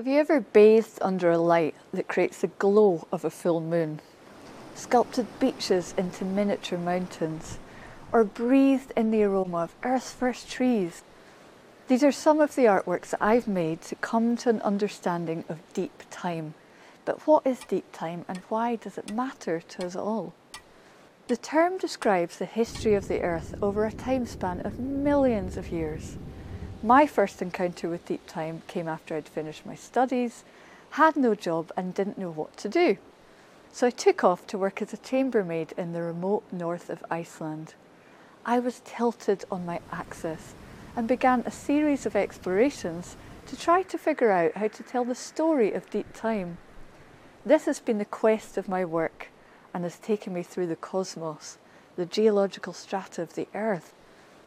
Have you ever bathed under a light that creates the glow of a full moon? Sculpted beaches into miniature mountains? Or breathed in the aroma of Earth's first trees? These are some of the artworks that I've made to come to an understanding of deep time. But what is deep time and why does it matter to us all? The term describes the history of the Earth over a time span of millions of years. My first encounter with deep time came after I'd finished my studies, had no job, and didn't know what to do. So I took off to work as a chambermaid in the remote north of Iceland. I was tilted on my axis and began a series of explorations to try to figure out how to tell the story of deep time. This has been the quest of my work and has taken me through the cosmos, the geological strata of the Earth,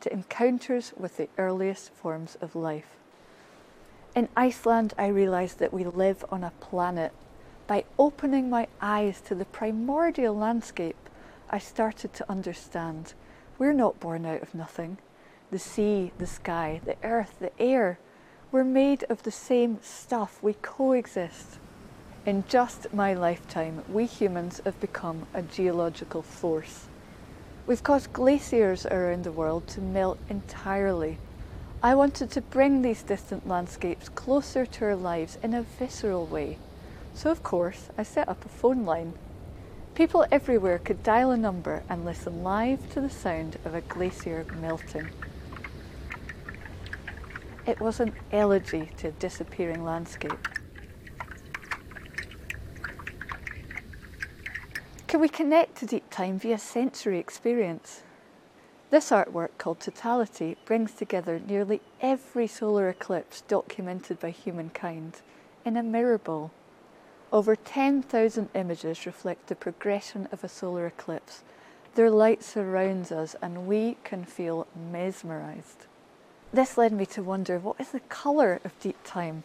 to encounters with the earliest forms of life. In Iceland, I realised that we live on a planet. By opening my eyes to the primordial landscape, I started to understand we're not born out of nothing. The sea, the sky, the earth, the air, we're made of the same stuff. We coexist. In just my lifetime, we humans have become a geological force. We've caused glaciers around the world to melt entirely. I wanted to bring these distant landscapes closer to our lives in a visceral way. So, of course, I set up a phone line. People everywhere could dial a number and listen live to the sound of a glacier melting. It was an elegy to a disappearing landscape. Can we connect to deep time via sensory experience? This artwork, called Totality, brings together nearly every solar eclipse documented by humankind in a mirror ball. Over 10,000 images reflect the progression of a solar eclipse. Their light surrounds us and we can feel mesmerised. This led me to wonder what is the colour of deep time?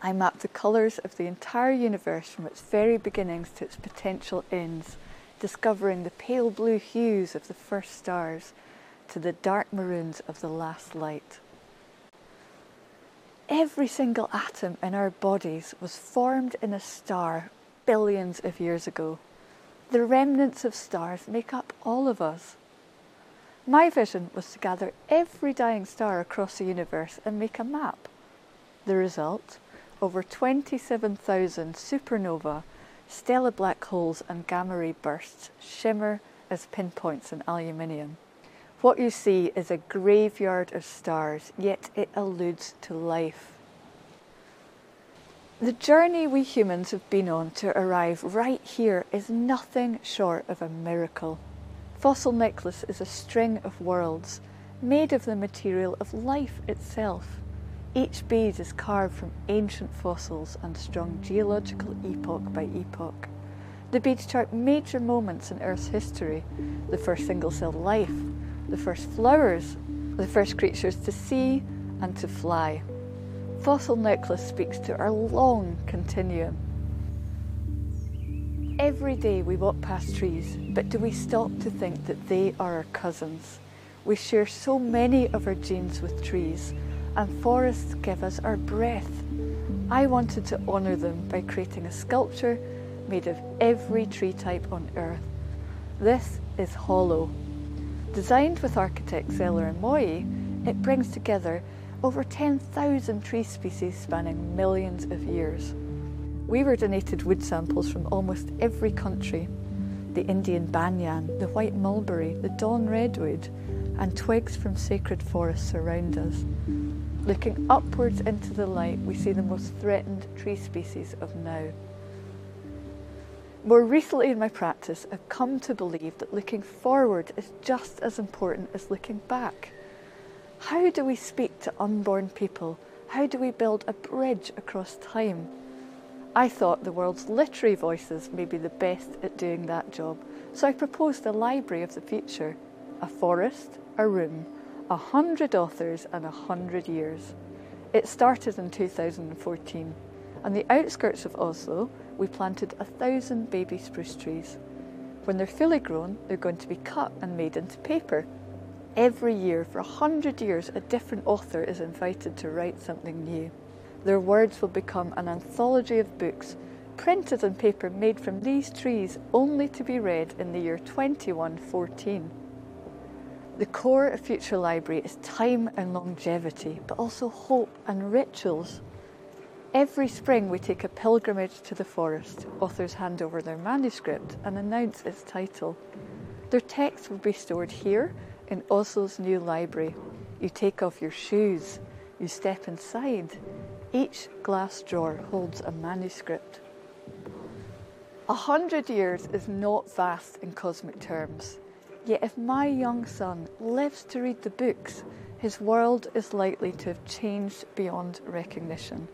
I mapped the colours of the entire universe from its very beginnings to its potential ends, discovering the pale blue hues of the first stars to the dark maroons of the last light. Every single atom in our bodies was formed in a star billions of years ago. The remnants of stars make up all of us. My vision was to gather every dying star across the universe and make a map. The result over 27,000 supernova, stellar black holes, and gamma ray bursts shimmer as pinpoints in aluminium. What you see is a graveyard of stars, yet it alludes to life. The journey we humans have been on to arrive right here is nothing short of a miracle. Fossil Necklace is a string of worlds made of the material of life itself. Each bead is carved from ancient fossils and strung geological epoch by epoch. The beads chart major moments in Earth's history the first single celled life, the first flowers, the first creatures to see and to fly. Fossil Necklace speaks to our long continuum. Every day we walk past trees, but do we stop to think that they are our cousins? We share so many of our genes with trees and forests give us our breath. I wanted to honour them by creating a sculpture made of every tree type on earth. This is Hollow. Designed with architects Zeller and Moye, it brings together over 10,000 tree species spanning millions of years. We were donated wood samples from almost every country the Indian banyan, the white mulberry, the dawn redwood, and twigs from sacred forests surround us. Looking upwards into the light, we see the most threatened tree species of now. More recently in my practice, I've come to believe that looking forward is just as important as looking back. How do we speak to unborn people? How do we build a bridge across time? I thought the world's literary voices may be the best at doing that job, so I proposed a library of the future a forest, a room, a hundred authors and a hundred years. It started in 2014. On the outskirts of Oslo, we planted a thousand baby spruce trees. When they're fully grown, they're going to be cut and made into paper. Every year, for a hundred years, a different author is invited to write something new. Their words will become an anthology of books printed on paper made from these trees only to be read in the year 2114. The core of Future Library is time and longevity, but also hope and rituals. Every spring, we take a pilgrimage to the forest. Authors hand over their manuscript and announce its title. Their text will be stored here in Oslo's new library. You take off your shoes, you step inside. Each glass drawer holds a manuscript. A hundred years is not vast in cosmic terms. Yet if my young son lives to read the books, his world is likely to have changed beyond recognition.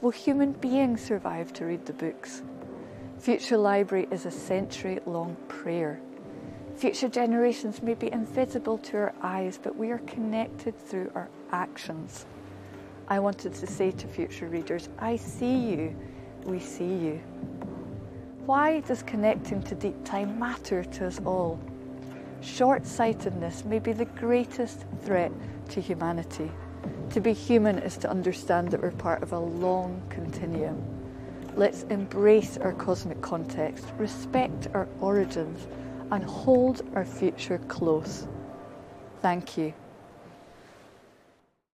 Will human beings survive to read the books? Future Library is a century long prayer. Future generations may be invisible to our eyes, but we are connected through our actions. I wanted to say to future readers, I see you, we see you. Why does connecting to deep time matter to us all? Short sightedness may be the greatest threat to humanity. To be human is to understand that we're part of a long continuum. Let's embrace our cosmic context, respect our origins, and hold our future close. Thank you.